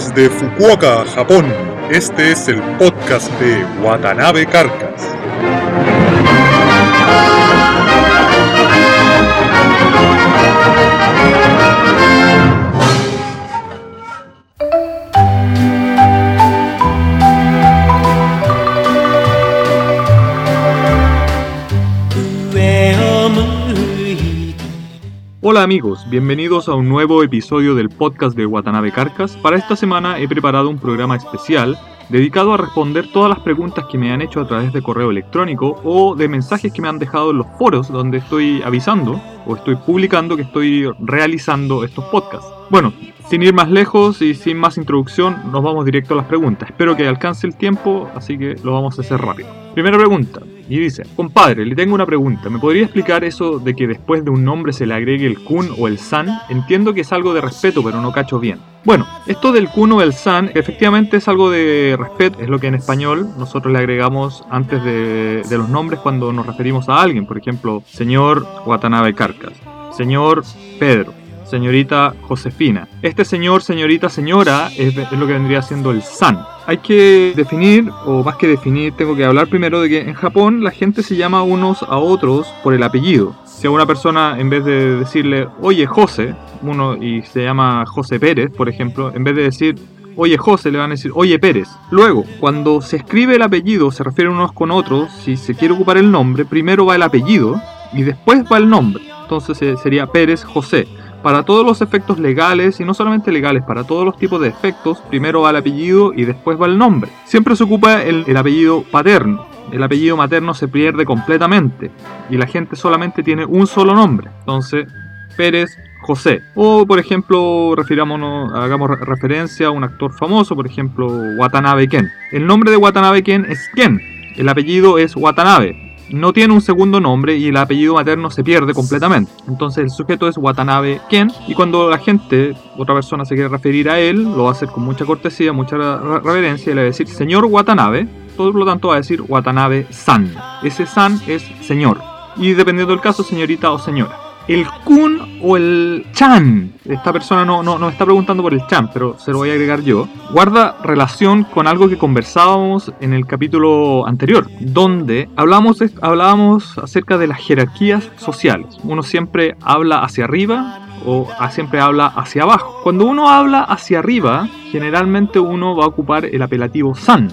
Desde Fukuoka, Japón, este es el podcast de Watanabe Carcas. Hola amigos, bienvenidos a un nuevo episodio del podcast de Watanabe Carcas. Para esta semana he preparado un programa especial dedicado a responder todas las preguntas que me han hecho a través de correo electrónico o de mensajes que me han dejado en los foros donde estoy avisando o estoy publicando que estoy realizando estos podcasts. Bueno, sin ir más lejos y sin más introducción, nos vamos directo a las preguntas. Espero que alcance el tiempo, así que lo vamos a hacer rápido. Primera pregunta. Y dice, compadre, le tengo una pregunta. ¿Me podría explicar eso de que después de un nombre se le agregue el kun o el san? Entiendo que es algo de respeto, pero no cacho bien. Bueno, esto del kun o el san efectivamente es algo de respeto, es lo que en español nosotros le agregamos antes de, los nombres cuando nos referimos a alguien. Por ejemplo, señor Watanabe Carcas, señor Pedro, señorita Josefina. Este señor, señorita, señora es, lo que vendría siendo el san. Hay que definir, o más que definir, tengo que hablar primero de que en Japón la gente se llama unos a otros por el apellido. Si a una persona, en vez de decirle, oye José, uno y se llama José Pérez, por ejemplo, en vez de decir, oye José, le van a decir, oye Pérez. Luego, cuando se escribe el apellido, se refieren unos con otros, si se quiere ocupar el nombre, primero va el apellido y después va el nombre. Entonces eh, sería Pérez José. Para todos los efectos legales, y no solamente legales, para todos los tipos de efectos, primero va el apellido y después va el nombre. Siempre se ocupa el, apellido paterno. El apellido materno se pierde completamente y la gente solamente tiene un solo nombre. Entonces, Pérez José. O, por ejemplo, refirámonos, hagamos referencia a un actor famoso, por ejemplo, Watanabe Ken. El nombre de Watanabe Ken es Ken. El apellido es Watanabe no tiene un segundo nombre y el apellido materno se pierde completamente. Entonces el sujeto es Watanabe Ken y cuando la gente, otra persona se quiere referir a él, lo va a hacer con mucha cortesía, mucha reverencia y le va a decir señor Watanabe, por lo tanto va a decir Watanabe San. Ese San es señor y dependiendo del caso señorita o señora el kun o el chan, esta persona no, no, no está preguntando por el chan, pero se lo voy a agregar yo, guarda relación con algo que conversábamos en el capítulo anterior, donde hablamos, hablábamos acerca de las jerarquías sociales. Uno siempre habla hacia arriba o siempre habla hacia abajo. Cuando uno habla hacia arriba, generalmente uno va a ocupar el apelativo san,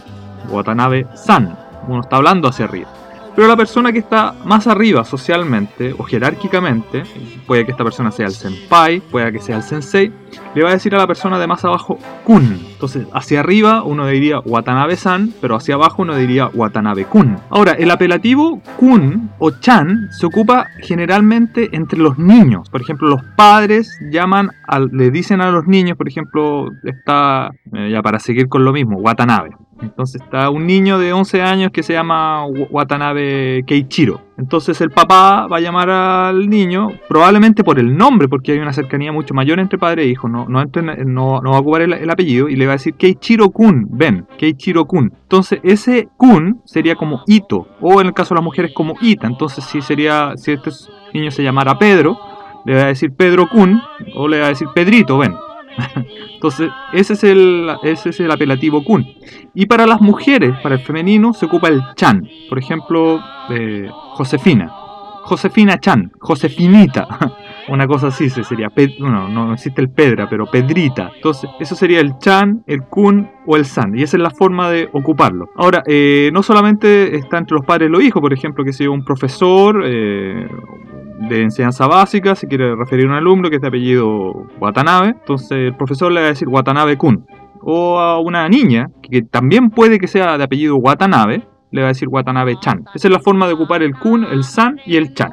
Watanabe san. Uno está hablando hacia arriba. Pero la persona que está más arriba socialmente o jerárquicamente, puede que esta persona sea el senpai, puede que sea el sensei, le va a decir a la persona de más abajo kun. Entonces, hacia arriba uno diría Watanabe-san, pero hacia abajo uno diría Watanabe-kun. Ahora, el apelativo kun o chan se ocupa generalmente entre los niños. Por ejemplo, los padres llaman, le dicen a los niños, por ejemplo, está, eh, ya para seguir con lo mismo, Watanabe. Entonces está un niño de 11 años que se llama Watanabe Keichiro. Entonces el papá va a llamar al niño, probablemente por el nombre, porque hay una cercanía mucho mayor entre padre e hijo, no, no, no, va a ocupar el, apellido, y le va a decir Keichiro-kun, ven, Keichiro-kun. Entonces ese kun sería como Ito, o en el caso de las mujeres como Ita. Entonces si sería, si este niño se llamara Pedro, le va a decir Pedro-kun, o le va a decir Pedrito, ven. Entonces, ese es, el, ese es el apelativo kun. Y para las mujeres, para el femenino, se ocupa el chan. Por ejemplo, eh, Josefina. Josefina Chan, Josefinita. Una cosa así se sería. no, no existe el Pedra, pero Pedrita. Entonces, eso sería el Chan, el Kun o el San. Y esa es la forma de ocuparlo. Ahora, eh, no solamente está entre los padres y los hijos, por ejemplo, que sea un profesor, eh, de enseñanza básica, se quiere referir a un alumno que es de apellido Watanabe, entonces el profesor le va a decir Watanabe-kun. O a una niña, que también puede que sea de apellido Watanabe, le va a decir Watanabe-chan. Esa es la forma de ocupar el kun, el san y el chan.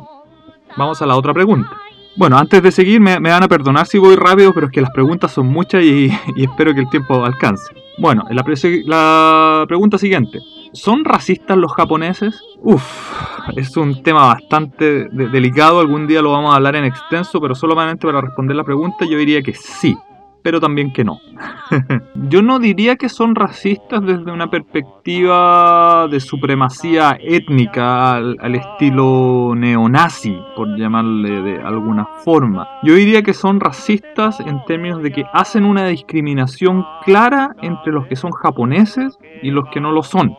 Vamos a la otra pregunta. Bueno, antes de seguir, me, van a perdonar si voy rápido, pero es que las preguntas son muchas y, espero que el tiempo alcance. Bueno, la, la pregunta siguiente. ¿Son racistas los japoneses? Uf, es un tema bastante delicado, algún día lo vamos a hablar en extenso, pero solamente para responder la pregunta yo diría que sí. pero también que no. Yo no diría que son racistas desde una perspectiva de supremacía étnica al, estilo neonazi, por llamarle de alguna forma. Yo diría que son racistas en términos de que hacen una discriminación clara entre los que son japoneses y los que no lo son.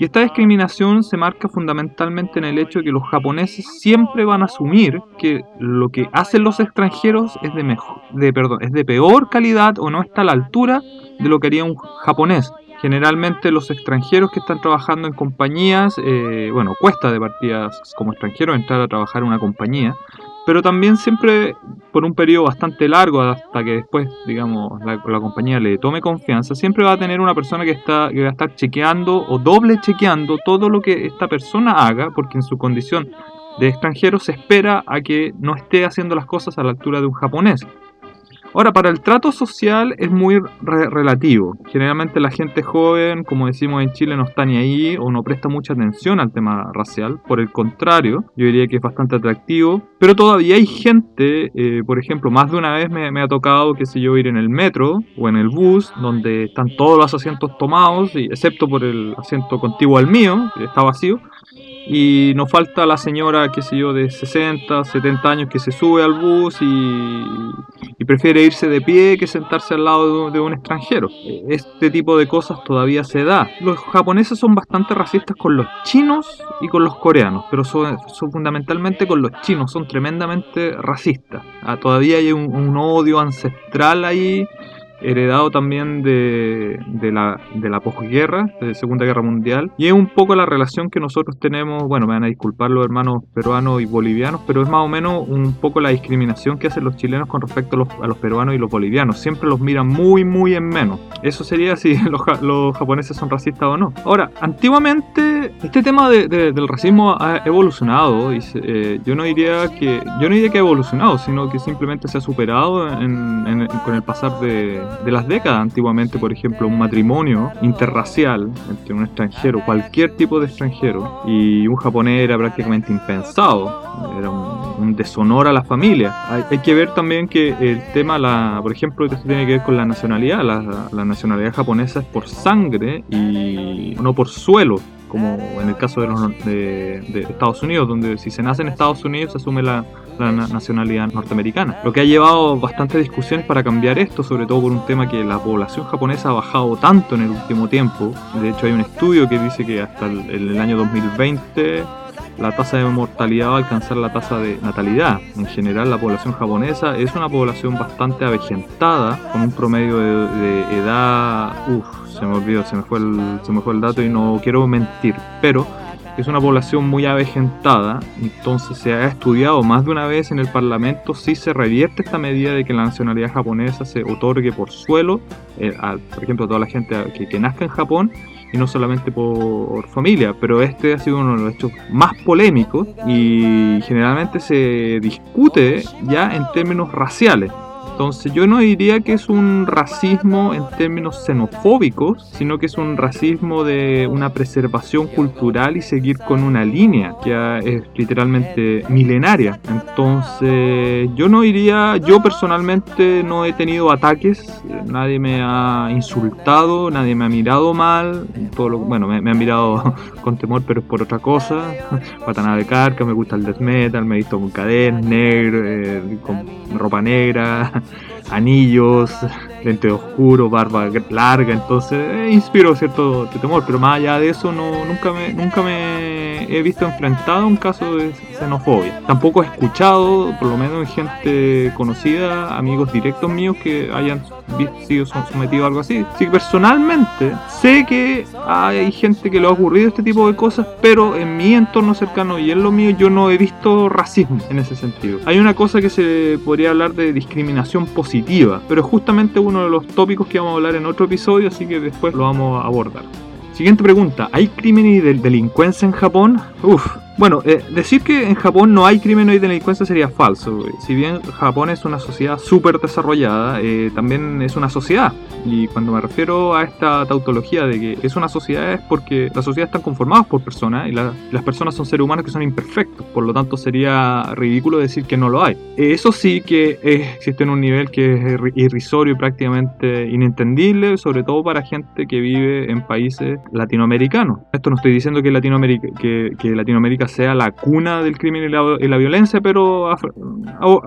Y esta discriminación se marca fundamentalmente en el hecho de que los japoneses siempre van a asumir que lo que hacen los extranjeros es de mejor, de perdón, es de peor calidad o no está a la altura de lo que haría un japonés. Generalmente los extranjeros que están trabajando en compañías, eh, bueno, cuesta de partidas como extranjero entrar a trabajar en una compañía, pero también siempre por un periodo bastante largo hasta que después, digamos, la, compañía le tome confianza, siempre va a tener una persona que, está, que va a estar chequeando o doble chequeando todo lo que esta persona haga, porque en su condición de extranjero se espera a que no esté haciendo las cosas a la altura de un japonés. Ahora, para el trato social es muy relativo. Generalmente la gente joven, como decimos en Chile, no está ni ahí o no presta mucha atención al tema racial. Por el contrario, yo diría que es bastante atractivo. Pero todavía hay gente, eh, por ejemplo, más de una vez me, ha tocado, qué sé yo, ir en el metro o en el bus, donde están todos los asientos tomados, excepto por el asiento contiguo al mío, que está vacío. Y nos falta la señora, qué sé yo, de 60, 70 años que se sube al bus y, prefiere irse de pie que sentarse al lado de un extranjero. Este tipo de cosas todavía se da. Los japoneses son bastante racistas con los chinos y con los coreanos, pero son, fundamentalmente con los chinos, son tremendamente racistas. Ah, todavía hay un odio ancestral ahí heredado también de, de, la, de la posguerra, de Segunda Guerra Mundial, y es un poco la relación que nosotros tenemos, bueno, me van a disculpar los hermanos peruanos y bolivianos, pero es más o menos un poco la discriminación que hacen los chilenos con respecto a los, a los peruanos y los bolivianos, siempre los miran muy, muy en menos. Eso sería si los, los japoneses son racistas o no. Ahora, antiguamente este tema de, del racismo ha evolucionado, y eh, yo no diría que yo no diría que ha evolucionado, sino que simplemente se ha superado con el pasar de, de las décadas. Antiguamente, por ejemplo, un matrimonio interracial entre un extranjero, cualquier tipo de extranjero, y un japonés era prácticamente impensado. Era un, deshonor a la familia. Hay, que ver también que el tema, la, por ejemplo, esto tiene que ver con la nacionalidad. La, la nacionalidad japonesa es por sangre y no por suelo como en el caso de, los, de, Estados Unidos, donde si se nace en Estados Unidos se asume la, nacionalidad norteamericana. Lo que ha llevado bastante discusión para cambiar esto, sobre todo por un tema que la población japonesa ha bajado tanto en el último tiempo. De hecho hay un estudio que dice que hasta el, el año 2020 la tasa de mortalidad va a alcanzar la tasa de natalidad. En general, la población japonesa es una población bastante avejentada, con un promedio de, de edad, uff, se me olvidó, se me, fue el, se me fue el dato y no quiero mentir, pero es una población muy avejentada, entonces se ha estudiado más de una vez en el Parlamento si se revierte esta medida de que la nacionalidad japonesa se otorgue por suelo, eh, por ejemplo, a toda la gente que, que, nazca en Japón y no solamente por familia, pero este ha sido uno de los hechos más polémicos y generalmente se discute ya en términos raciales. Entonces yo no diría que es un racismo en términos xenofóbicos, sino que es un racismo de una preservación cultural y seguir con una línea que es literalmente milenaria. Entonces yo no diría, yo personalmente no he tenido ataques, nadie me ha insultado, nadie me ha mirado mal, todo bueno, me, han mirado con temor, pero es por otra cosa. Watanabe Carca, me gusta el death metal, me he visto con cadenas, negro, eh, con ropa negra, anillos, lente oscuro, barba larga, entonces eh, inspiro cierto temor, pero más allá de eso no, nunca me, nunca me he visto enfrentado un caso de xenofobia. Tampoco he escuchado, por lo menos en gente conocida, amigos directos míos que hayan sido sometidos a algo así. Que personalmente sé que hay gente que le ha ocurrido este tipo de cosas, pero en mi entorno cercano y en lo mío yo no he visto racismo en ese sentido. Hay una cosa que se podría hablar de discriminación positiva, pero es justamente uno de los tópicos que vamos a hablar en otro episodio, así que después lo vamos a abordar. Siguiente pregunta, ¿hay crimen y delincuencia en Japón? Uf, Bueno, eh, decir que en Japón no hay crimen y delincuencia sería falso. Si bien Japón es una sociedad súper desarrollada, eh, también es una sociedad. Y cuando me refiero a esta tautología de que es una sociedad es porque las sociedades están conformadas por personas y las personas son seres humanos que son imperfectos. Por lo tanto, sería ridículo decir que no lo hay. Eso sí que existe en un nivel que es irrisorio y prácticamente inentendible, sobre todo para gente que vive en países latinoamericanos. Esto no estoy diciendo que Latinoamérica, que, que Latinoamérica sea la cuna del crimen y la, violencia, pero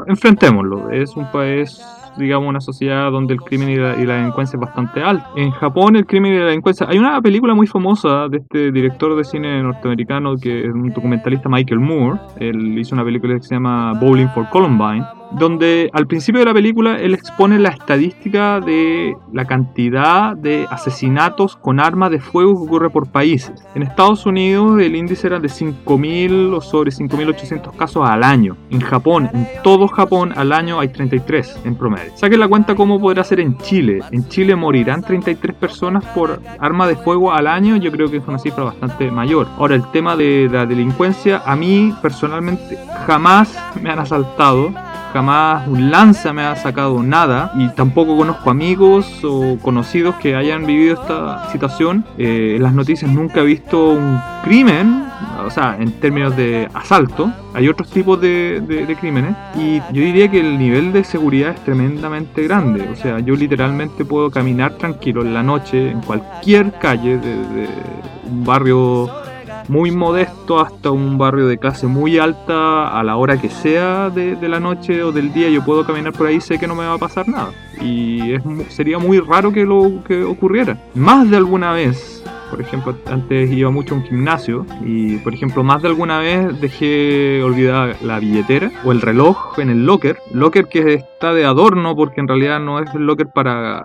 enfrentémoslo. Es un país digamos, una sociedad donde el crimen y la, delincuencia es bastante alta. En Japón el crimen y la delincuencia... Hay una película muy famosa de este director de cine norteamericano que es un documentalista Michael Moore. Él hizo una película que se llama Bowling for Columbine donde al principio de la película él expone la estadística de la cantidad de asesinatos con armas de fuego que ocurre por países. En Estados Unidos el índice era de 5.000 o sobre 5.800 casos al año. En Japón, en todo Japón al año hay 33 en promedio. Saquen la cuenta cómo podrá ser en Chile. En Chile morirán 33 personas por arma de fuego al año. Yo creo que es una cifra bastante mayor. Ahora el tema de la delincuencia, a mí personalmente jamás me han asaltado jamás un lanza me ha sacado nada y tampoco conozco amigos o conocidos que hayan vivido esta situación. Eh, en las noticias nunca he visto un crimen, o sea, en términos de asalto. Hay otros tipos de, de, crímenes y yo diría que el nivel de seguridad es tremendamente grande. O sea, yo literalmente puedo caminar tranquilo en la noche en cualquier calle de, de un barrio muy modesto hasta un barrio de clase muy alta a la hora que sea de, la noche o del día. Yo puedo caminar por ahí sé que no me va a pasar nada. Y sería muy raro que lo que ocurriera. Más de alguna vez por ejemplo, antes iba mucho a un gimnasio y, por ejemplo, más de alguna vez dejé olvidada la billetera o el reloj en el locker. Locker que está de adorno porque en realidad no es el locker para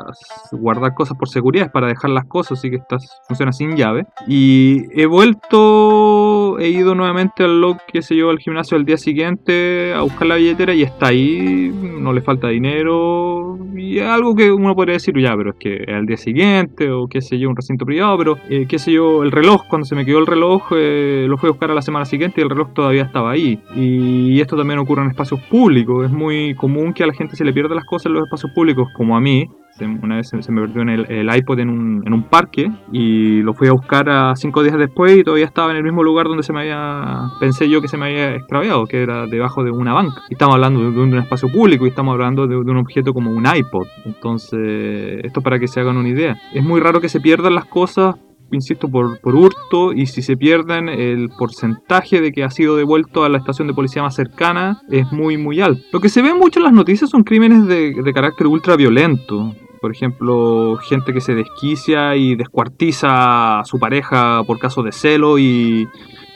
guardar cosas por seguridad, es para dejar las cosas, así que está, funciona sin llave. Y he vuelto, he ido nuevamente al locker, que se yo, al gimnasio al día siguiente a buscar la billetera y está ahí, no le falta dinero. Y es algo que uno podría decir, ya, pero es que es al día siguiente o qué sé yo, un recinto privado, pero eh, qué sé yo, el reloj, cuando se me quedó el reloj, eh, lo fui a buscar a la semana siguiente y el reloj todavía estaba ahí. Y esto también ocurre en espacios públicos. Es muy común que a la gente se le pierda las cosas en los espacios públicos, como a mí. Una vez se, me perdió en el, iPod en un, en un, parque y lo fui a buscar a cinco días después y todavía estaba en el mismo lugar donde se me había, pensé yo que se me había extraviado, que era debajo de una banca. Y estamos hablando de, un espacio público y estamos hablando de, de, un objeto como un iPod. Entonces, esto para que se hagan una idea. Es muy raro que se pierdan las cosas insisto, por, por hurto y si se pierden el porcentaje de que ha sido devuelto a la estación de policía más cercana es muy muy alto. Lo que se ve mucho en las noticias son crímenes de, de carácter ultra violento. Por ejemplo, gente que se desquicia y descuartiza a su pareja por caso de celo y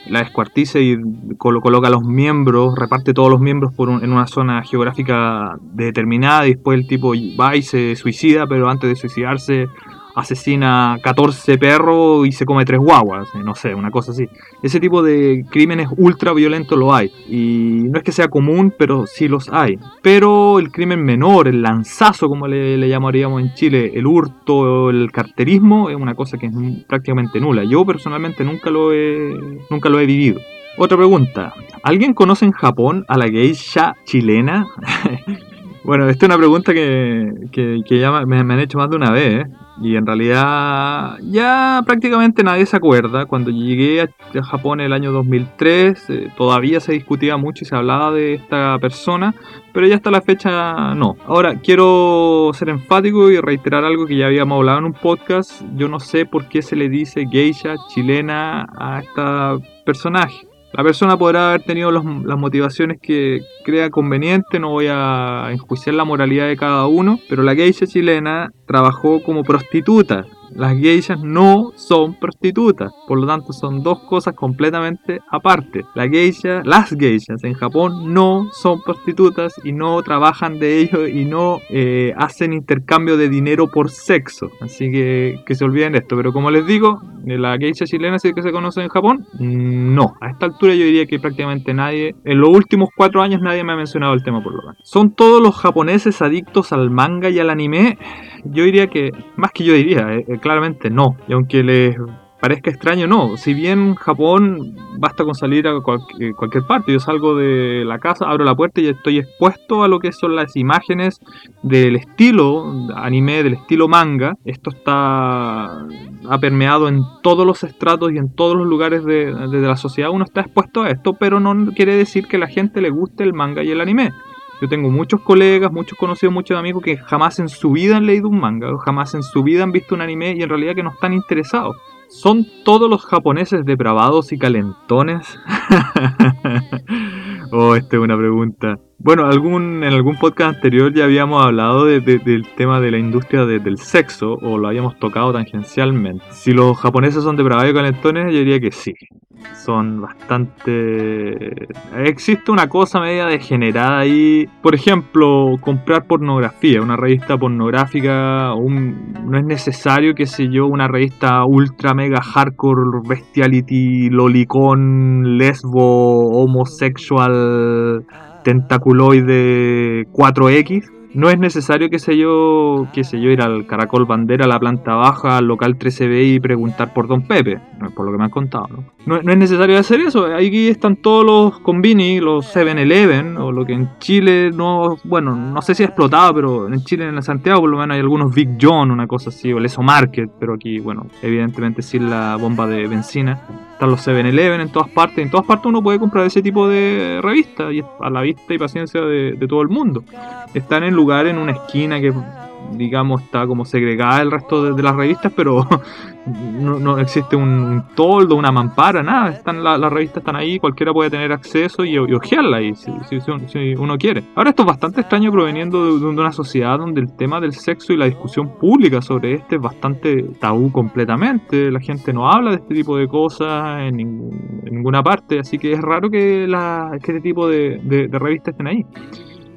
la descuartiza y coloca a los miembros, reparte todos los miembros por en una zona geográfica determinada y después el tipo va y se suicida, pero antes de suicidarse asesina 14 perros y se come 3 guaguas, eh, no sé, una cosa así. Ese tipo de crímenes ultra violentos lo hay. Y no es que sea común, pero sí los hay. Pero el crimen menor, el lanzazo, como le, llamaríamos en Chile, el hurto, el carterismo, es una cosa que es prácticamente nula. Yo personalmente nunca lo he, nunca lo he vivido. Otra pregunta. ¿Alguien conoce en Japón a la geisha chilena? bueno, esta es una pregunta que, ya me, han hecho más de una vez. ¿eh? Y en realidad ya prácticamente nadie se acuerda. Cuando llegué a Japón el año 2003 eh, todavía se discutía mucho y se hablaba de esta persona, pero ya hasta la fecha no. Ahora quiero ser enfático y reiterar algo que ya habíamos hablado en un podcast. Yo no sé por qué se le dice geisha chilena a esta personaje. La persona podrá haber tenido las motivaciones que crea conveniente, no voy a enjuiciar la moralidad de cada uno, pero la geisha chilena trabajó como prostituta las geishas no son prostitutas, por lo tanto son dos cosas completamente aparte. La geisha, las geishas en Japón no son prostitutas y no trabajan de ello y no eh, hacen intercambio de dinero por sexo. Así que que se olviden de esto. Pero como les digo, eh, la geisha chilena sí que se conoce en Japón, mm, no. A esta altura yo diría que prácticamente nadie, en los últimos cuatro años nadie me ha mencionado el tema por lo menos. ¿Son todos los japoneses adictos al manga y al anime? Yo diría que, más que yo diría, eh, claramente no. Y aunque les parezca extraño, no. Si bien Japón basta con salir a eh, cualquier parte, yo salgo de la casa, abro la puerta y estoy expuesto a lo que son las imágenes del estilo anime, del estilo manga. Esto está ha permeado en todos los estratos y en todos los lugares de, de la sociedad. Uno está expuesto a esto, pero no quiere decir que la gente le guste el manga y el anime. Yo tengo muchos colegas, muchos conocidos, muchos amigos que jamás en su vida han leído un manga, jamás en su vida han visto un anime y en realidad que no están interesados. ¿Son todos los japoneses depravados y calentones? oh, esta es una pregunta. Bueno, algún, en algún podcast anterior ya habíamos hablado del tema de la industria del sexo, o lo habíamos tocado tangencialmente. Si los japoneses son depravados y calentones, yo diría que sí. Son bastante... Existe una cosa media degenerada ahí. Por ejemplo, comprar pornografía, una revista pornográfica, un... no es necesario, qué sé yo, una revista ultra mega hardcore, bestiality, lolicón, lesbo, homosexual tentaculoide 4X. No es necesario, que sé yo, qué sé yo, ir al Caracol Bandera, a la planta baja, al local 13B y preguntar por Don Pepe, por lo que me han contado, ¿no? No, es necesario hacer eso, ahí están todos los convini, los 7-Eleven, o lo que en Chile no, bueno, no sé si ha explotado, pero en Chile, en Santiago, por lo menos hay algunos Big John, una cosa así, o el Eso Market, pero aquí, bueno, evidentemente sin la bomba de benzina los 7-Eleven en todas partes. En todas partes uno puede comprar ese tipo de revistas y a la vista y paciencia de, todo el mundo. Están en lugar en una esquina que digamos, está como segregada el resto de, las revistas, pero no, existe un, toldo, una mampara, nada. Están las revistas están ahí, cualquiera puede tener acceso y, y ojearla ahí si, uno quiere. Ahora esto es bastante extraño proveniendo de, una sociedad donde el tema del sexo y la discusión pública sobre este es bastante tabú completamente. La gente no habla de este tipo de cosas en, ninguna parte, así que es raro que, la, que este tipo de revistas estén ahí.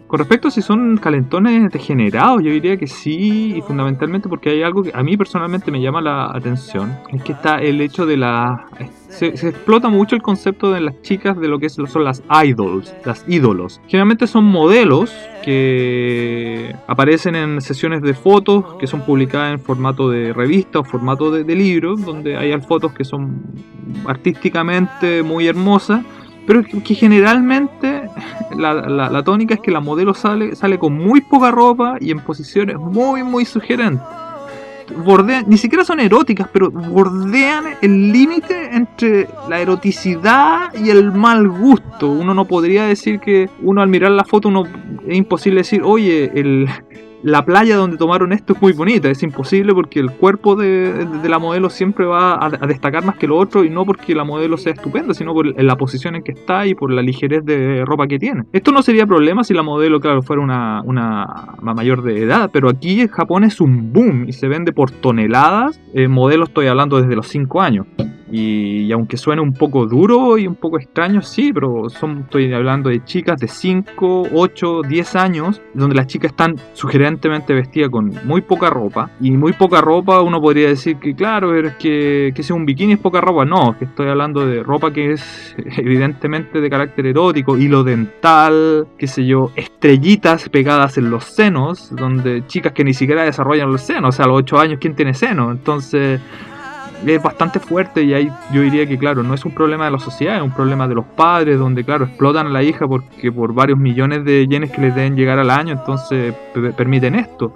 Con respecto a si son calentones degenerados, yo diría que sí, y fundamentalmente porque hay algo que a mí personalmente me llama la atención, es que está el hecho de la... Se, explota mucho el concepto de las chicas de lo que son las idols, las ídolos. Generalmente son modelos que aparecen en sesiones de fotos que son publicadas en formato de revista o formato de, de libro, donde hay fotos que son artísticamente muy hermosas pero que generalmente la, tónica es que la modelo sale, sale con muy poca ropa y en posiciones muy, muy sugerentes. Bordean, ni siquiera son eróticas, pero bordean el límite entre la eroticidad y el mal gusto. Uno no podría decir que uno al mirar la foto uno es imposible decir, oye, el, la playa donde tomaron esto es muy bonita, es imposible porque el cuerpo de, la modelo siempre va a, destacar más que lo otro y no porque la modelo sea estupenda, sino por la posición en que está y por la ligerez de ropa que tiene. Esto no sería problema si la modelo, claro, fuera una, una mayor de edad, pero aquí en Japón es un boom y se vende por toneladas. Eh, modelos estoy hablando desde los 5 años. Y, aunque suene un poco duro y un poco extraño, sí, pero son, estoy hablando de chicas de 5, 8, 10 años, donde las chicas están sugerentemente vestidas con muy poca ropa. Y muy poca ropa, uno podría decir que, claro, es que, que sea un bikini es poca ropa. No, que estoy hablando de ropa que es evidentemente de carácter erótico, hilo dental, qué sé yo, estrellitas pegadas en los senos, donde chicas que ni siquiera desarrollan los senos, o sea, a los 8 años, ¿quién tiene seno? Entonces es bastante fuerte y ahí yo diría que claro, no es un problema de la sociedad, es un problema de los padres donde claro, explotan a la hija porque por varios millones de yenes que les deben llegar al año, entonces permiten esto.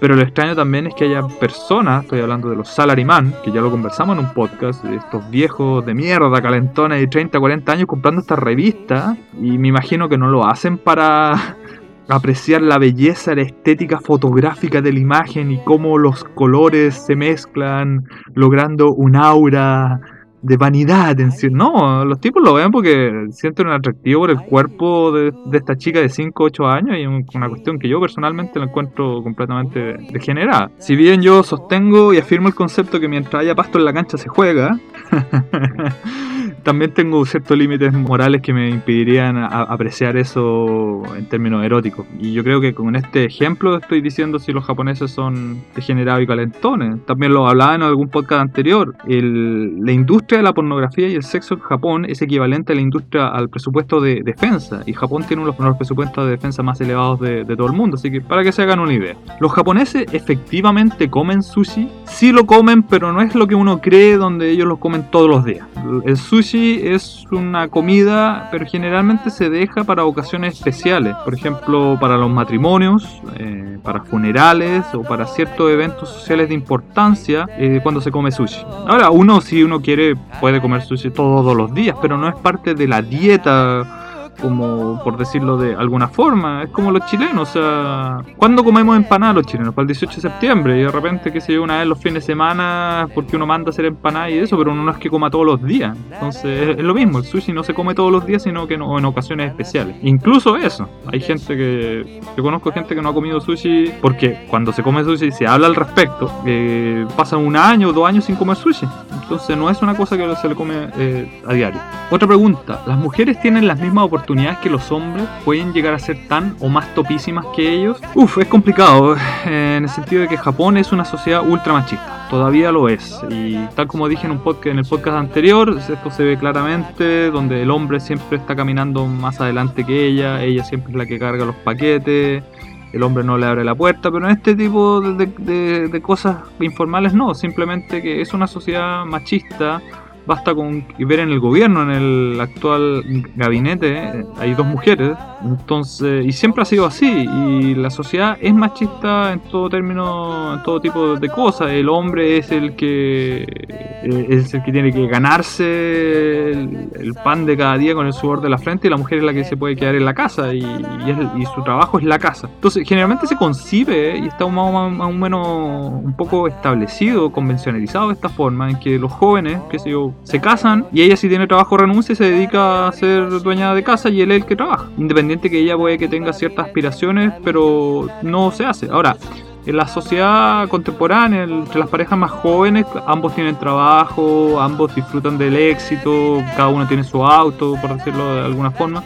Pero lo extraño también es que haya personas, estoy hablando de los salaryman, que ya lo conversamos en un podcast, estos viejos de mierda, calentones de 30, 40 años comprando esta revista y me imagino que no lo hacen para apreciar la belleza, la estética fotográfica de la imagen y cómo los colores se mezclan, logrando un aura de vanidad. No, los tipos lo ven porque sienten un atractivo por el cuerpo de, esta chica de 5 8 años y una cuestión que yo personalmente la encuentro completamente degenerada. Si bien yo sostengo y afirmo el concepto que mientras haya pasto en la cancha se juega, también tengo ciertos límites morales que me impedirían apreciar eso en términos eróticos. Y yo creo que con este ejemplo estoy diciendo si los japoneses son degenerados y calentones. También lo hablaba en algún podcast anterior. la industria de la pornografía y el sexo en Japón es equivalente a la industria al presupuesto de defensa. Y Japón tiene uno de los presupuestos de defensa más elevados de, de todo el mundo. Así que para que se hagan una idea. Los japoneses efectivamente comen sushi. Sí lo comen, pero no es lo que uno cree donde ellos lo comen todos los días. El sushi es una comida, pero generalmente se deja para ocasiones especiales. Por ejemplo, para los matrimonios, eh, para funerales o para ciertos eventos sociales de importancia eh, cuando se come sushi. Ahora, uno si uno quiere puede comer sushi todos los días, pero no es parte de la dieta como por decirlo de alguna forma, es como los chilenos, o sea, ¿cuándo comemos empanadas los chilenos? Para el 18 de septiembre y de repente que se una vez los fines de semana porque uno manda a hacer empanadas y eso, pero uno no es que coma todos los días. Entonces es, lo mismo, el sushi no se come todos los días, sino que en ocasiones especiales. Incluso eso, hay gente que, yo conozco gente que no ha comido sushi porque cuando se come sushi se habla al respecto, eh, pasa un año o dos años sin comer sushi. Entonces no es una cosa que se le come eh, a diario. Otra pregunta, ¿las mujeres tienen las mismas oportunidades que los hombres? ¿Pueden llegar a ser tan o más topísimas que ellos? Uf, es complicado, en el sentido de que Japón es una sociedad ultra machista. Todavía lo es. Y tal como dije en, un podcast, en el podcast anterior, esto se ve claramente, donde el hombre siempre está caminando más adelante que ella, ella siempre es la que carga los paquetes el hombre no le abre la puerta, pero en este tipo de, cosas informales no, simplemente que es una sociedad machista basta con ver en el gobierno, en el actual gabinete, eh, hay dos mujeres, entonces, y siempre ha sido así, y la sociedad es machista en todo término, en todo tipo de cosas, el hombre es el que eh, es el que tiene que ganarse el, pan de cada día con el sudor de la frente y la mujer es la que se puede quedar en la casa y, su trabajo es la casa. Entonces, generalmente se concibe y está más, o menos un poco establecido, convencionalizado de esta forma, en que los jóvenes, que sé yo, se casan y ella si tiene trabajo renuncia y se dedica a ser dueña de casa y él es el que trabaja. Independiente que ella puede que tenga ciertas aspiraciones, pero no se hace. Ahora, en la sociedad contemporánea, entre las parejas más jóvenes, ambos tienen trabajo, ambos disfrutan del éxito, cada uno tiene su auto, por decirlo de alguna forma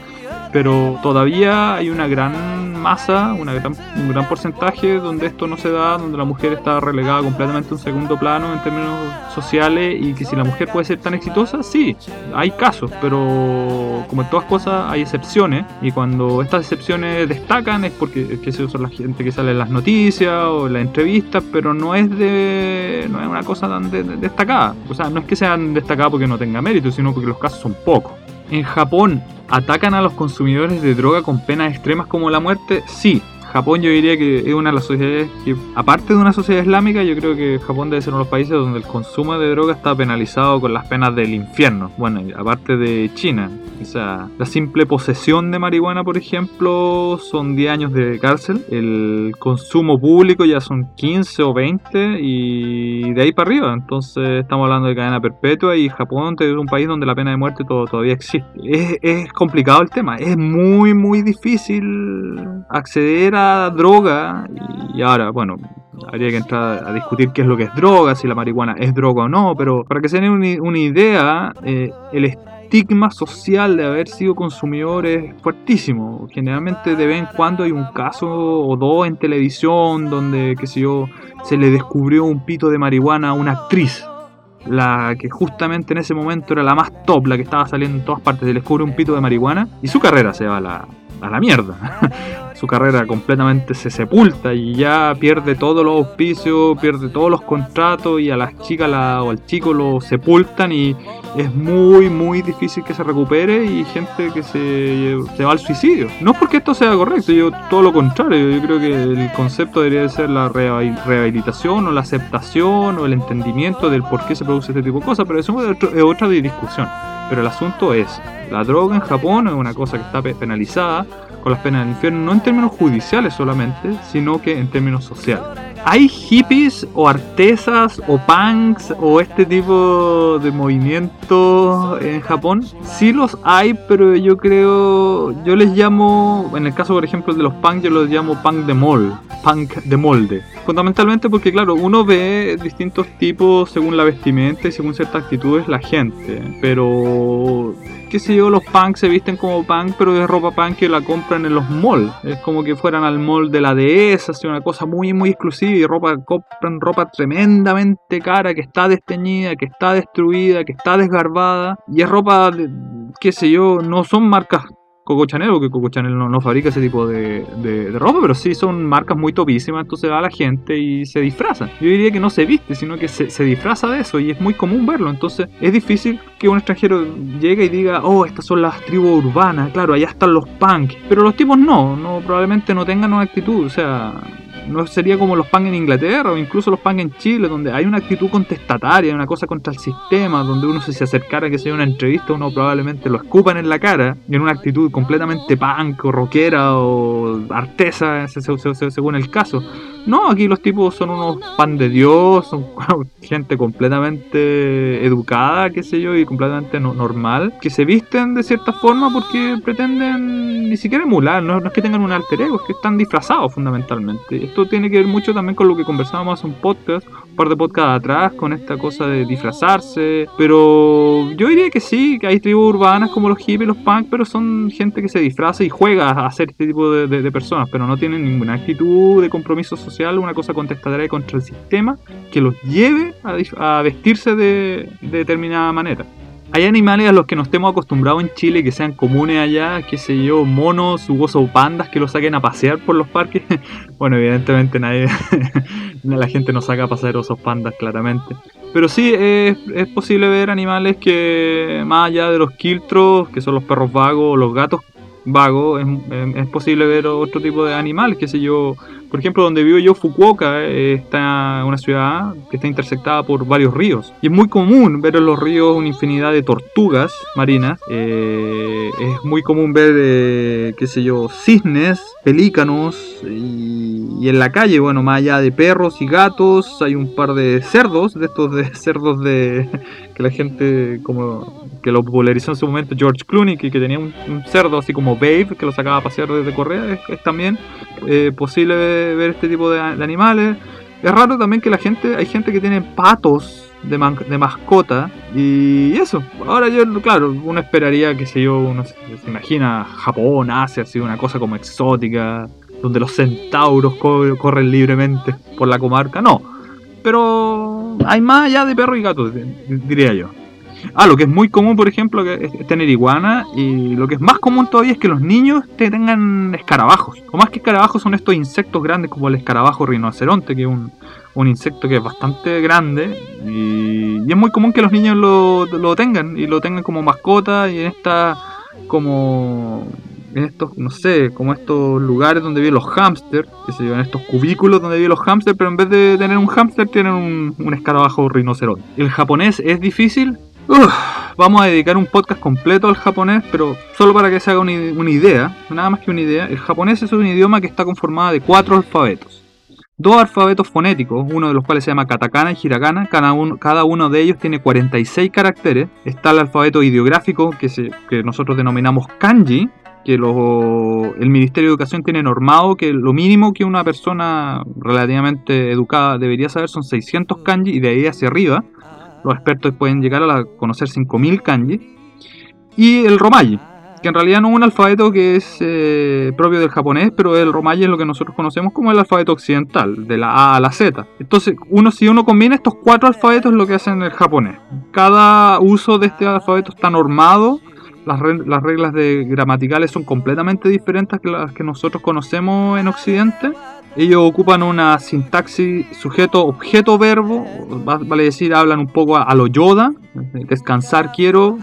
pero todavía hay una gran masa, una un gran porcentaje donde esto no se da, donde la mujer está relegada completamente a un segundo plano en términos sociales y que si la mujer puede ser tan exitosa, sí, hay casos, pero como en todas cosas hay excepciones y cuando estas excepciones destacan es porque que son la gente que sale en las noticias o en las entrevistas, pero no es de no es una cosa tan destacada, o sea, no es que sean destacadas porque no tenga mérito, sino porque los casos son pocos. En Japón ¿Atacan a los consumidores de droga con penas extremas como la muerte? Sí, Japón yo diría que es una de las sociedades que, aparte de una sociedad islámica, yo creo que Japón debe ser uno de los países donde el consumo de droga está penalizado con las penas del infierno. Bueno, aparte de China. O sea, la simple posesión de marihuana, por ejemplo, son 10 años de cárcel. El consumo público ya son 15 o 20 y de ahí para arriba. Entonces estamos hablando de cadena perpetua y Japón es un país donde la pena de muerte todavía existe. Es, es complicado el tema. Es muy, muy difícil acceder a droga y ahora, bueno, habría que entrar a discutir qué es lo que es droga, si la marihuana es droga o no, pero para que se den una, idea, eh, el estigma social de haber sido consumidor es fuertísimo. Generalmente de vez en cuando hay un caso o dos en televisión donde, qué sé yo, se le descubrió un pito de marihuana a una actriz la que justamente en ese momento era la más top, la que estaba saliendo en todas partes, se le descubre un pito de marihuana y su carrera se va a la, a la mierda. Su carrera completamente se sepulta y ya pierde todos los auspicios, pierde todos los contratos y a las chicas o al chico lo sepultan y es muy muy difícil que se recupere y gente que se, se va al suicidio. No es porque esto sea correcto, yo todo lo contrario, yo creo que el concepto debería ser la rehabilitación o la aceptación o el entendimiento del por qué se produce este tipo de cosas, pero eso es otra discusión. Pero el asunto es, la droga en Japón es una cosa que está penalizada con las penas del infierno, no en términos judiciales solamente, sino que en términos sociales. ¿Hay hippies o artesas o punks o este tipo de movimientos en Japón? Sí los hay, pero yo creo, yo les llamo, en el caso por ejemplo de los punks, yo los llamo punk de molde, punk de molde. Fundamentalmente porque claro, uno ve distintos tipos según la vestimenta y según ciertas actitudes la gente, pero qué sé yo, los punks se visten como punk, pero de ropa punk que la compran en los malls. Es como que fueran al mall de la dehesa, así una cosa muy, muy exclusiva y ropa, compran ropa tremendamente cara, que está desteñida, que está destruida, que está desgarbada. Y es ropa, qué sé yo, no son marcas Coco Chanel, porque Coco Chanel no, fabrica ese tipo de, ropa, pero sí son marcas muy topísimas, entonces va la gente y se disfraza. Yo diría que no se viste, sino que se, disfraza de eso y es muy común verlo, entonces es difícil que un extranjero llegue y diga, oh, estas son las tribus urbanas, claro, allá están los punks, pero los tipos no, no probablemente no tengan una actitud, o sea, no sería como los PAN en Inglaterra o incluso los PAN en Chile, donde hay una actitud contestataria, una cosa contra el sistema, donde uno si se acercara que sea una entrevista, uno probablemente lo escupan en la cara, y en una actitud completamente punk o rockera o artesa, según el caso. No, aquí los tipos son unos pan de Dios, son gente completamente educada, qué sé yo, y completamente normal, que se visten de cierta forma porque pretenden ni siquiera emular, no, no es que tengan un alter ego, es que están disfrazados fundamentalmente esto tiene que ver mucho también con lo que conversábamos hace un podcast, un par de podcasts atrás, con esta cosa de disfrazarse. Pero yo diría que sí, que hay tribus urbanas como los hippies, los punk, pero son gente que se disfraza y juega a ser este tipo de, personas, pero no tienen ninguna actitud de compromiso social, una cosa contestataria contra el sistema que los lleve a, vestirse de determinada manera. Hay animales a los que nos estemos acostumbrados en Chile que sean comunes allá, qué sé yo, monos, o pandas que los saquen a pasear por los parques. bueno, evidentemente nadie, la gente no saca a pasear osos pandas claramente. Pero sí es, posible ver animales que más allá de los quiltros, que son los perros vagos o los gatos vagos, es, es posible ver otro tipo de animales, qué sé yo, por ejemplo, donde vivo yo, Fukuoka, eh, está una ciudad que está intersectada por varios ríos. Y es muy común ver en los ríos una infinidad de tortugas marinas. Eh, es muy común ver, eh, qué sé yo, cisnes, pelícanos. Y, y, en la calle, bueno, más allá de perros y gatos, hay un par de cerdos, de estos de cerdos de que la gente como que lo popularizó en su momento George Clooney, que, que tenía un, cerdo así como Babe, que lo sacaba a pasear desde Correa, es, también eh, posible ver este tipo de, animales. Es raro también que la gente, hay gente que tiene patos de, de mascota y eso. Ahora yo, claro, uno esperaría que se yo, uno se, imagina Japón, Asia, así una cosa como exótica, donde los centauros corren libremente por la comarca. No, pero hay más allá de perro y gato, diría yo. Ah, lo que es muy común, por ejemplo, es tener iguana. Y lo que es más común todavía es que los niños tengan escarabajos. O más que escarabajos son estos insectos grandes como el escarabajo rinoceronte, que es un, insecto que es bastante grande. Y, es muy común que los niños lo, lo tengan y lo tengan como mascota y en esta como en estos, no sé, como estos lugares donde viven los hámsters, que se en estos cubículos donde viven los hámsters, pero en vez de tener un hámster tienen un, escarabajo rinoceronte. ¿El japonés es difícil? vamos a dedicar un podcast completo al japonés, pero solo para que se haga una, idea, nada más que una idea. El japonés es un idioma que está conformado de cuatro alfabetos. Dos alfabetos fonéticos, uno de los cuales se llama katakana y hiragana, cada uno, cada uno de ellos tiene 46 caracteres. Está el alfabeto ideográfico que, que nosotros denominamos kanji, que el Ministerio de Educación tiene normado que lo mínimo que una persona relativamente educada debería saber son 600 kanji y de ahí hacia arriba. Los expertos pueden llegar a conocer 5000 kanji. Y el romaji, que en realidad no es un alfabeto que es eh, propio del japonés, pero el romaji es lo que nosotros conocemos como el alfabeto occidental, de la A a la Z. Entonces, uno, si uno combina estos cuatro alfabetos, es lo que hacen el japonés. Cada uso de este alfabeto está normado las, las, reglas de gramaticales son completamente diferentes que las que nosotros conocemos en Occidente. Ellos ocupan una sintaxis sujeto, objeto, verbo, vale decir, hablan un poco a, lo Yoda, descansar quiero,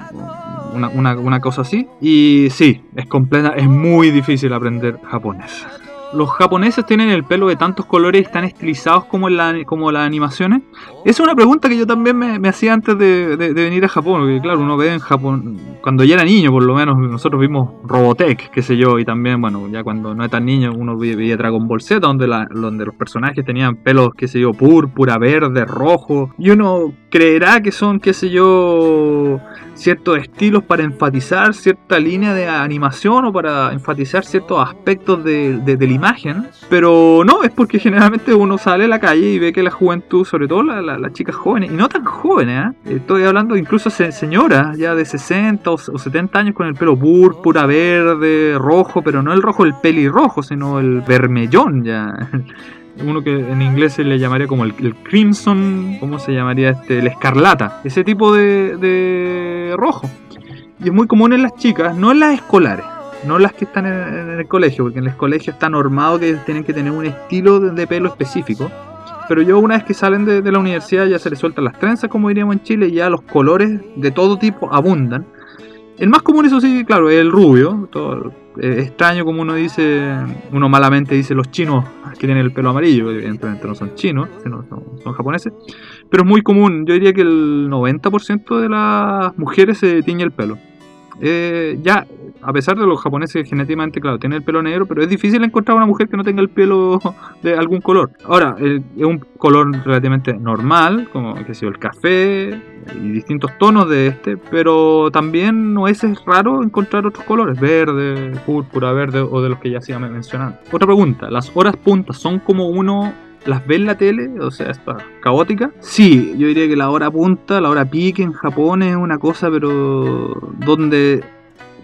una, una, cosa así. Y sí, es completa, es muy difícil aprender japonés. Los japoneses tienen el pelo de tantos colores tan estilizados como, en la, como las animaciones? Es una pregunta que yo también me, hacía antes de, venir a Japón, porque claro, uno ve en Japón, cuando ya era niño por lo menos, nosotros vimos Robotech, qué sé yo, y también, bueno, ya cuando no es tan niño, uno veía Dragon Ball Z, donde, donde los personajes tenían pelos, qué sé yo, púrpura, verde, rojo, y uno creerá que son, qué sé yo, ciertos estilos para enfatizar cierta línea de animación o para enfatizar ciertos aspectos de, de, la imagen. Pero no, es porque generalmente uno sale a la calle y ve que la juventud, sobre todo las chicas jóvenes, y no tan jóvenes, ¿eh? estoy hablando incluso de señoras ya de 60 o, 70 años con el pelo púrpura, verde, rojo, pero no el rojo el pelirrojo, sino el vermellón ya. Uno que en inglés se le llamaría como el, crimson, ¿cómo se llamaría este? El escarlata, ese tipo de, rojo. Y es muy común en las chicas, no en las escolares, no las que están en, el colegio, porque en el colegio está normado que tienen que tener un estilo de, pelo específico. Pero yo una vez que salen de, de, la universidad ya se les sueltan las trenzas, como diríamos en Chile, y ya los colores de todo tipo abundan. El más común, eso sí, claro, es el rubio. Todo, extraño como uno dice, uno malamente dice los chinos que tienen el pelo amarillo, evidentemente no son chinos, sino son, japoneses. Pero es muy común, yo diría que el 90% de las mujeres se tiñe el pelo. Eh, ya, a pesar de los japoneses genéticamente, claro, tienen el pelo negro, pero es difícil encontrar una mujer que no tenga el pelo de algún color. Ahora, es un color relativamente normal, como que sea el café y distintos tonos de este, pero también no es raro encontrar otros colores, verde, púrpura, verde o de los que ya se mencionando. Otra pregunta, ¿las horas puntas son como uno las ve en la tele, o sea, está caótica. Sí, yo diría que la hora punta, la hora pique en Japón es una cosa, pero donde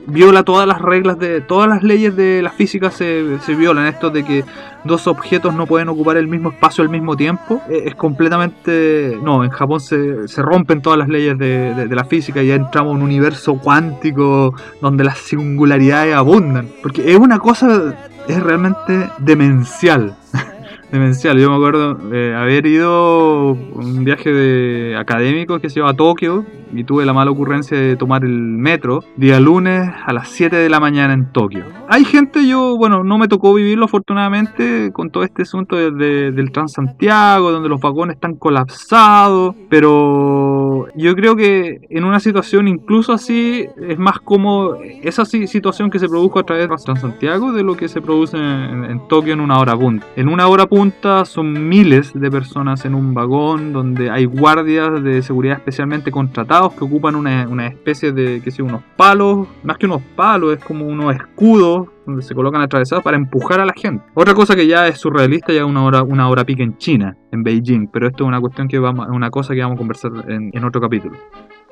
viola todas las reglas de todas las leyes de la física se, se violan esto de que dos objetos no pueden ocupar el mismo espacio al mismo tiempo eh, es, completamente no en Japón se, se rompen todas las leyes de, de, la física y ya entramos en un universo cuántico donde las singularidades abundan porque es una cosa es realmente demencial demencial. Yo me acuerdo de haber ido un viaje de académico que se iba a Tokio y tuve la mala ocurrencia de tomar el metro día lunes a las 7 de la mañana en Tokio. Hay gente, yo, bueno, no me tocó vivirlo afortunadamente con todo este asunto de, del Transantiago, donde los vagones están colapsados, pero yo creo que en una situación incluso así es más como esa situación que se produjo a través de Transantiago de lo que se produce en, en Tokio en una hora punta. En una hora punta son miles de personas en un vagón donde hay guardias de seguridad especialmente contratados que ocupan una, especie de, que sé, unos palos, más que unos palos, es como unos escudos donde se colocan atravesados para empujar a la gente. Otra cosa que ya es surrealista, ya una hora, una hora pica en China, en Beijing, pero esto es una cuestión que vamos, una cosa que vamos a conversar en, otro capítulo.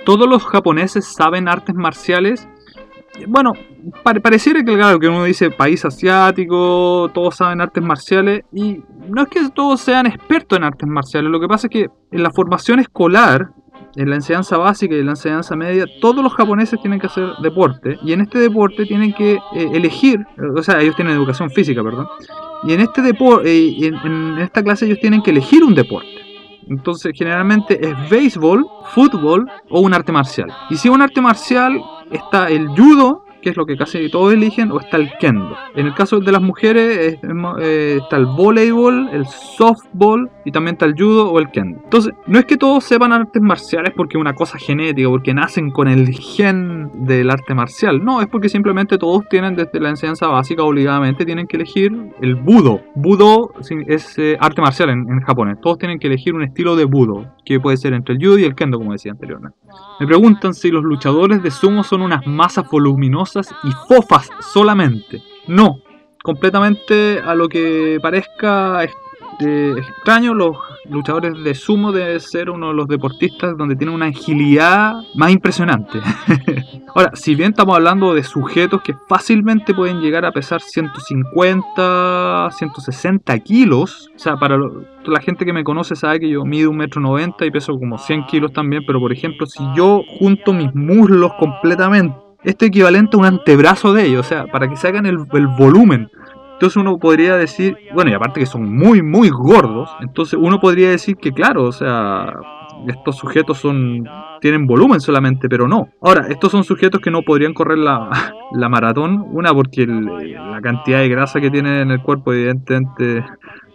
Todos los japoneses saben artes marciales bueno, pareciera que, claro, que uno dice país asiático, todos saben artes marciales, y no es que todos sean expertos en artes marciales, lo que pasa es que en la formación escolar en la enseñanza básica y en la enseñanza media, todos los japoneses tienen que hacer deporte y en este deporte tienen que eh, elegir, o sea, ellos tienen educación física, perdón, y en este deporte, eh, en, esta clase ellos tienen que elegir un deporte. Entonces, generalmente es béisbol, fútbol o un arte marcial. Y si un arte marcial, está el judo, que es lo que casi todos eligen, o está el kendo. En el caso de las mujeres eh, está el voleibol, el softball y también está el judo o el kendo. Entonces, no es que todos sepan artes marciales porque es una cosa genética, porque nacen con el gen del arte marcial. No, es porque simplemente todos tienen desde la enseñanza básica obligadamente tienen que elegir el budo. Budo es eh, arte marcial en, en japonés. Todos tienen que elegir un estilo de budo, que puede ser entre el judo y el kendo, como decía anteriormente. Me preguntan si los luchadores de sumo son unas masas voluminosas y fofas solamente. No, completamente a lo que parezca extraño, los luchadores de sumo deben ser uno de los deportistas donde tienen una agilidad más impresionante. Ahora, si bien estamos hablando de sujetos que fácilmente pueden llegar a pesar 150, 160 kilos, o sea, para la gente que me conoce sabe que yo mido un metro noventa y peso como 100 kilos también, pero por ejemplo, si yo junto mis muslos completamente, esto equivalente a un antebrazo de ellos, o sea, para que se hagan el volumen. Entonces uno podría decir, bueno, y aparte que son muy, muy gordos, entonces uno podría decir que, claro, o sea, estos sujetos son tienen volumen solamente, pero no. Ahora, estos son sujetos que no podrían correr la, la maratón, una porque la cantidad de grasa que tienen en el cuerpo evidentemente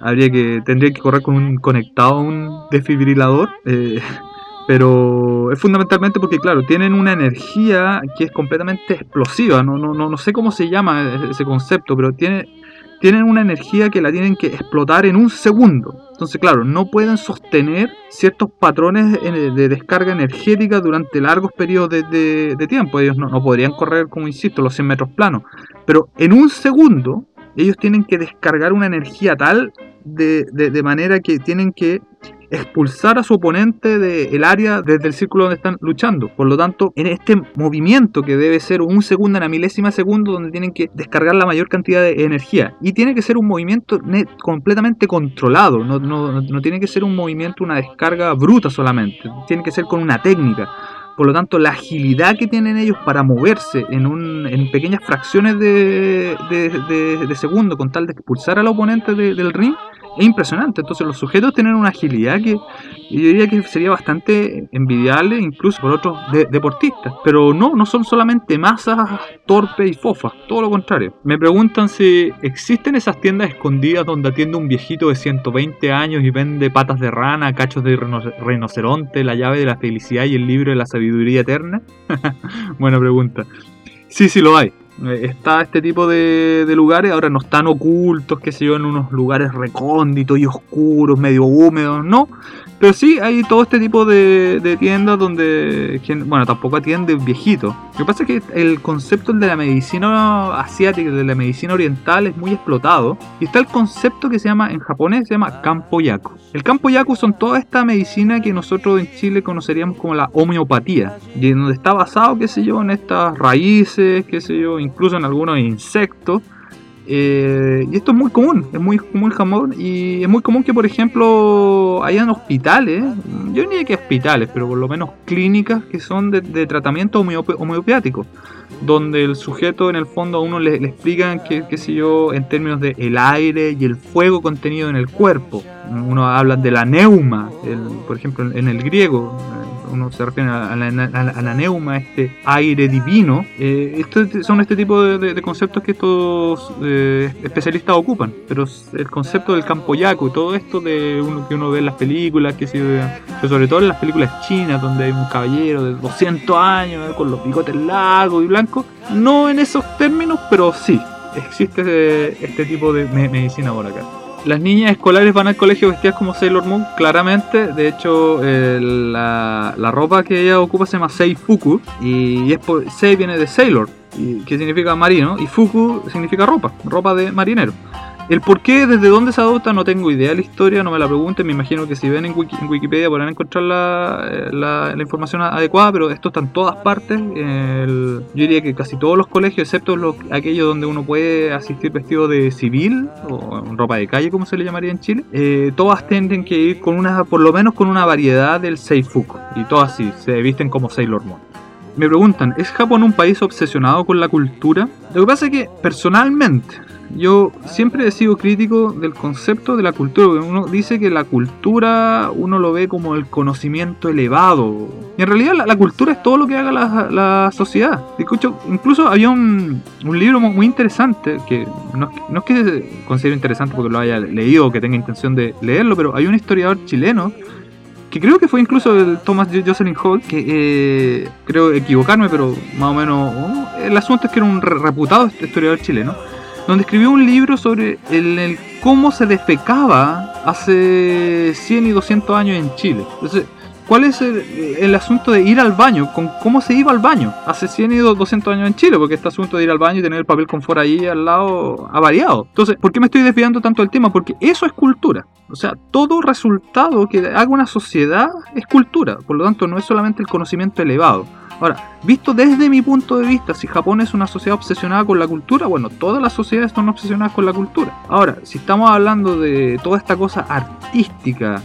habría que tendría que correr con un conectado a un desfibrilador. Eh, pero es fundamentalmente porque, claro, tienen una energía que es completamente explosiva. No, no, no, sé cómo se llama ese concepto, pero tiene, tienen una energía que la tienen que explotar en un segundo. Entonces, claro, no pueden sostener ciertos patrones de descarga energética durante largos periodos de, tiempo. Ellos no, podrían correr, como insisto, los 100 metros planos. Pero en un segundo, ellos tienen que descargar una energía tal de manera que tienen que expulsar a su oponente del área desde el círculo donde están luchando. Por lo tanto, en este movimiento que debe ser un segundo en la milésima segundo donde tienen que descargar la mayor cantidad de energía. Y tiene que ser un movimiento completamente controlado. No, no, no tiene que ser un movimiento, una descarga bruta solamente. Tiene que ser con una técnica. Por lo tanto, la agilidad que tienen ellos para moverse en, un, en pequeñas fracciones de, de, de, segundo con tal de expulsar al oponente del ring es impresionante. Entonces los sujetos tienen una agilidad que yo diría que sería bastante envidiable incluso por otros deportistas. Pero no, no son solamente masas torpes y fofas, todo lo contrario. Me preguntan si existen esas tiendas escondidas donde atiende un viejito de 120 años y vende patas de rana, cachos de rinoceronte, la llave de la felicidad y el libro de la sabiduría eterna. Buena pregunta. Sí, sí lo hay. Eh, está este tipo de, lugares, ahora no están ocultos, que se yo, en unos lugares recónditos y oscuros, medio húmedos, no, pero sí, hay todo este tipo de, tiendas donde, bueno, tampoco atiende viejitos. Lo que pasa es que el concepto de la medicina asiática, de la medicina oriental, es muy explotado. Y está el concepto que se llama, en japonés, se llama campo yaku. El campo yaku son toda esta medicina que nosotros en Chile conoceríamos como la homeopatía. Y donde está basado, qué sé yo, en estas raíces, qué sé yo, incluso en algunos insectos eh, y esto es muy común, es muy común jamón y es muy común que por ejemplo hayan hospitales, yo diría que hospitales, pero por lo menos clínicas que son de, tratamiento homeopático, donde el sujeto en el fondo a uno le, explican que, qué sé yo, en términos de el aire y el fuego contenido en el cuerpo. Uno habla de la neuma, por ejemplo en el griego, uno se refiere a la, neuma, este aire divino. Eh, estos son este tipo de, conceptos que estos eh, especialistas ocupan, pero el concepto del campo yaku y todo esto de uno que uno ve en las películas, que, sobre todo en las películas chinas, donde hay un caballero de 200 años con los bigotes largos y blancos, no en esos términos, pero sí, existe este tipo de medicina por acá. Las niñas escolares van al colegio vestidas como Sailor Moon, claramente. De hecho, la, ropa que ella ocupa se llama Seifuku. Y, es Sei viene de Sailor, que significa marino. Y Fuku significa ropa, ropa de marinero. El por qué, desde dónde se adopta, no tengo idea de la historia, no me la pregunten. Me imagino que si ven en, Wikipedia podrán encontrar eh, la, la, información adecuada, pero esto está en todas partes. yo diría que casi todos los colegios, excepto los, aquellos donde uno puede asistir vestido de civil o ropa de calle, como se le llamaría en Chile, eh, todas tienden que ir con una, por lo menos con una variedad del Seifuku. Y todas sí, se visten como Sailor Moon. Me preguntan, ¿es Japón un país obsesionado con la cultura? Lo que pasa es que personalmente yo siempre he sido crítico del concepto de la cultura, uno dice que la cultura uno lo ve como el conocimiento elevado. Y en realidad la, cultura es todo lo que haga la, sociedad. Escucho, incluso había un, libro muy interesante, que no, es que considero interesante porque lo haya leído o que tenga intención de leerlo, pero hay un historiador chileno que creo que fue incluso el Thomas Jocelyn Hall, que eh, creo equivocarme, pero más o menos el asunto es que era un reputado historiador chileno donde escribió un libro sobre el, cómo se defecaba hace 100 y 200 años en Chile. Entonces, ¿cuál es el, asunto de ir al baño? Con ¿Cómo se iba al baño hace 100 y 200 años en Chile? Porque este asunto de ir al baño y tener el papel confort ahí al lado ha variado. Entonces, ¿por qué me estoy desviando tanto del tema? Porque eso es cultura. O sea, todo resultado que haga una sociedad es cultura. Por lo tanto, no es solamente el conocimiento elevado. Ahora, visto desde mi punto de vista, si Japón es una sociedad obsesionada con la cultura, bueno, todas las sociedades están obsesionadas con la cultura. Ahora, si estamos hablando de toda esta cosa artística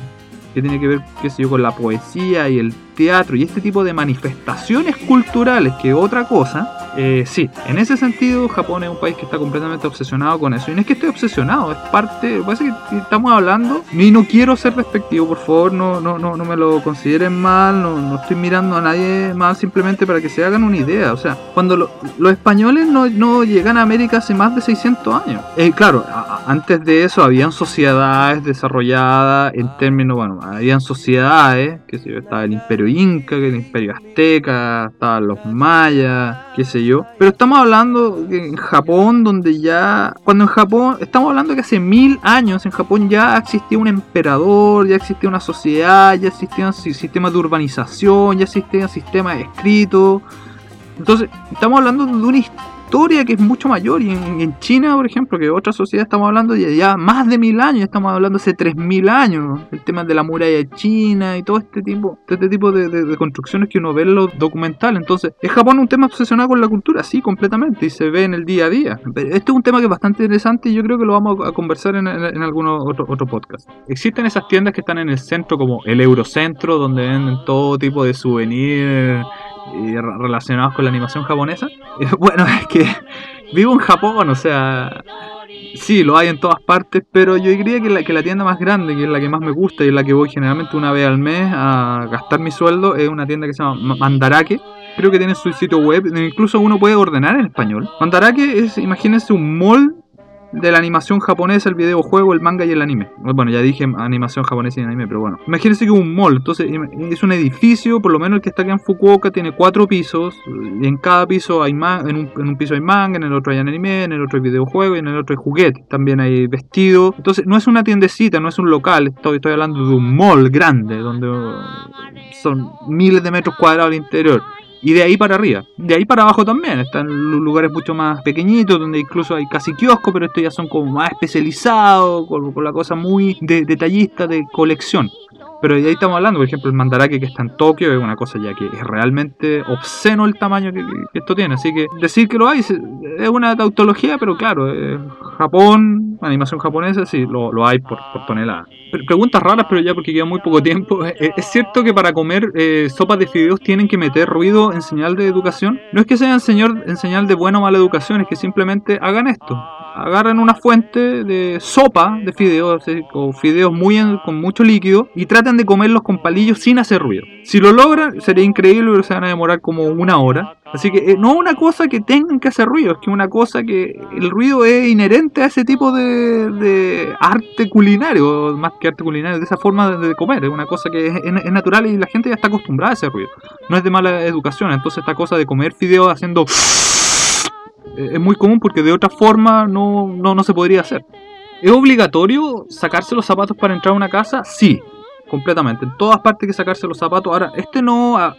que tiene que ver, qué sé yo, con la poesía y el teatro y este tipo de manifestaciones culturales que otra cosa, eh, sí, en ese sentido Japón es un país que está completamente obsesionado con eso. Y no es que esté obsesionado, es parte, parece que estamos hablando, y no quiero ser despectivo, por favor, no, no, no, no me lo consideren mal, no, no estoy mirando a nadie mal simplemente para que se hagan una idea. O sea, cuando los españoles no, no, llegan a América hace más de 600 años. Eh, claro, antes de eso habían sociedades desarrolladas en términos, bueno, habían sociedades, que estaba el imperio inca, el imperio azteca, estaban los mayas, qué sé yo. Pero estamos hablando en Japón, donde ya. Cuando en Japón. Estamos hablando que hace mil años en Japón ya existía un emperador, ya existía una sociedad, ya existía un sistema de urbanización, ya existía un sistema escrito. Entonces, estamos hablando de una historia historia que es mucho mayor. Y en, China, por ejemplo, que otra sociedad estamos hablando de ya más de mil años, estamos hablando hace tres mil años. El tema de la muralla China y todo este tipo, este tipo de, construcciones que uno ve en los documentales. Entonces, ¿es Japón un tema obsesionado con la cultura? Sí, completamente. Y se ve en el día a día. Pero este es un tema que es bastante interesante y yo creo que lo vamos a conversar en, en, algunos otros otro podcast. Existen esas tiendas que están en el centro, como el Eurocentro, donde venden todo tipo de souvenirs relacionados con la animación japonesa. Bueno, es que vivo en Japón, o sea, sí, lo hay en todas partes, pero yo diría que la, que la tienda más grande, que es la que más me gusta y es la que voy generalmente una vez al mes a gastar mi sueldo, es una tienda que se llama Mandarake. Creo que tiene su sitio web, incluso uno puede ordenar en español. Mandarake es, imagínense, un mall de la animación japonesa, el videojuego, el manga y el anime. Bueno, ya dije animación japonesa y anime, pero bueno. Imagínense que un mall, entonces es un edificio, por lo menos el que está aquí en Fukuoka, tiene cuatro pisos, y en cada piso hay manga, en un, piso hay manga, en el otro hay anime, en el otro hay videojuego y en el otro hay juguete. También hay vestido. Entonces no es una tiendecita, no es un local, estoy, estoy hablando de un mall grande, donde son miles de metros cuadrados al interior. Y de ahí para arriba. De ahí para abajo también. Están lugares mucho más pequeñitos, donde incluso hay casi kioscos, pero estos ya son como más especializados, con, la cosa muy detallista de colección. Pero de ahí estamos hablando, por ejemplo, el Mandarake que está en Tokio es una cosa ya que es realmente obsceno el tamaño que, esto tiene. Así que decir que lo hay es una tautología, pero claro, Japón, animación japonesa, sí, lo, hay por, tonelada. Preguntas raras, pero ya porque queda muy poco tiempo. ¿Es cierto que para comer eh, sopas de fideos tienen que meter ruido en señal de educación? No es que sea en señal de buena o mala educación, es que simplemente hagan esto agarran una fuente de sopa de fideos, o fideos muy con mucho líquido, y tratan de comerlos con palillos sin hacer ruido. Si lo logran, sería increíble, pero se van a demorar como una hora. Así que eh, no es una cosa que tengan que hacer ruido, es que una cosa que el ruido es inherente a ese tipo de, arte culinario, más que arte culinario, de esa forma de, comer. Es una cosa que es, natural y la gente ya está acostumbrada a ese ruido. No es de mala educación, entonces esta cosa de comer fideos haciendo es muy común porque de otra forma no, no, se podría hacer. ¿Es obligatorio sacarse los zapatos para entrar a una casa? Sí, completamente. En todas partes hay que sacarse los zapatos. Ahora, este no, a,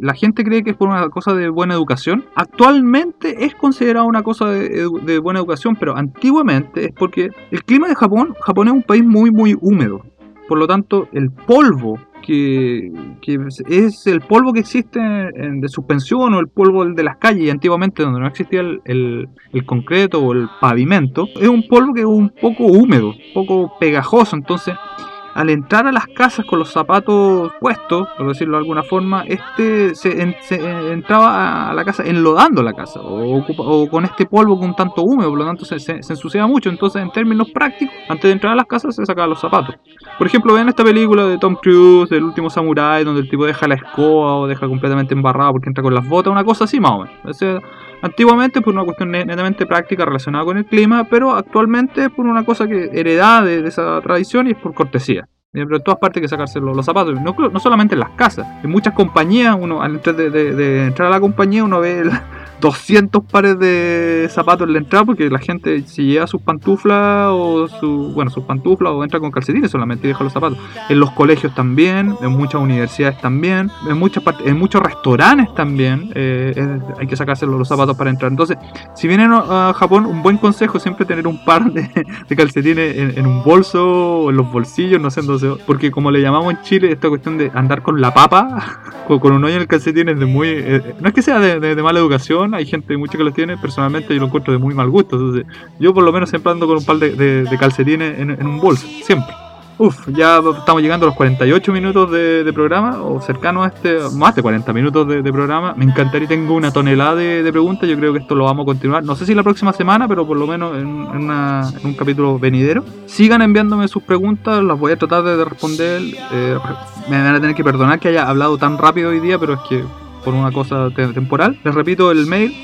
la gente cree que es por una cosa de buena educación. Actualmente es considerado una cosa de, de, buena educación, pero antiguamente es porque el clima de Japón, Japón es un país muy, muy húmedo. Por lo tanto, el polvo que, es el polvo que existe de suspensión o el polvo de las calles, antiguamente donde no existía el, concreto o el pavimento, es un polvo que es un poco húmedo, un poco pegajoso, entonces al entrar a las casas con los zapatos puestos, por decirlo de alguna forma, este se, entraba a la casa enlodando la casa o, con este polvo con tanto húmedo, por lo tanto se, se, ensuciaba mucho. Entonces, en términos prácticos, antes de entrar a las casas se sacaban los zapatos. Por ejemplo, ven esta película de Tom Cruise, del último Samurai, donde el tipo deja la escoba o deja completamente embarrado porque entra con las botas, una cosa así más o menos. Antiguamente por una cuestión netamente práctica relacionada con el clima, pero actualmente por una cosa que heredada de, esa tradición y es por cortesía. Pero en todas partes hay que sacarse los, zapatos, no, no, solamente en las casas. En muchas compañías, uno al entrar, de, entrar a la compañía, uno ve el, 200 pares de zapatos en la entrada porque la gente si lleva sus pantuflas o su, bueno, sus pantuflas o entra con calcetines solamente y deja los zapatos. En los colegios también, en muchas universidades también, en muchas en muchos restaurantes también eh, hay que sacarse los, zapatos para entrar. Entonces, si vienen a Japón, un buen consejo es siempre tener un par de, calcetines en, un bolso o en los bolsillos, no sé, entonces, porque como le llamamos en Chile, esta cuestión de andar con la papa, con, un hoyo en el calcetín es de muy... Eh, no es que sea de mala educación, hay gente, mucha que los tiene, personalmente yo lo encuentro de muy mal gusto. Entonces, yo por lo menos siempre ando con un par de, calcetines en, un bolso, siempre. Uf, ya estamos llegando a los 48 minutos de, programa, o cercano a este, más de 40 minutos de, programa. Me encantaría, tengo una tonelada de, preguntas, yo creo que esto lo vamos a continuar, no sé si la próxima semana, pero por lo menos en, un capítulo venidero. Sigan enviándome sus preguntas, las voy a tratar de responder. Eh, me van a tener que perdonar que haya hablado tan rápido hoy día, pero es que por una cosa temporal. Les repito el mail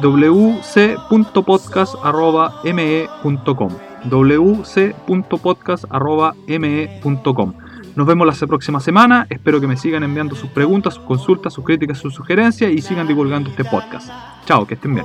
wc.podcast.me.com wc.podcast.me.com Nos vemos la próxima semana. Espero que me sigan enviando sus preguntas, sus consultas, sus críticas, sus sugerencias y sigan divulgando este podcast. Chao, que estén bien.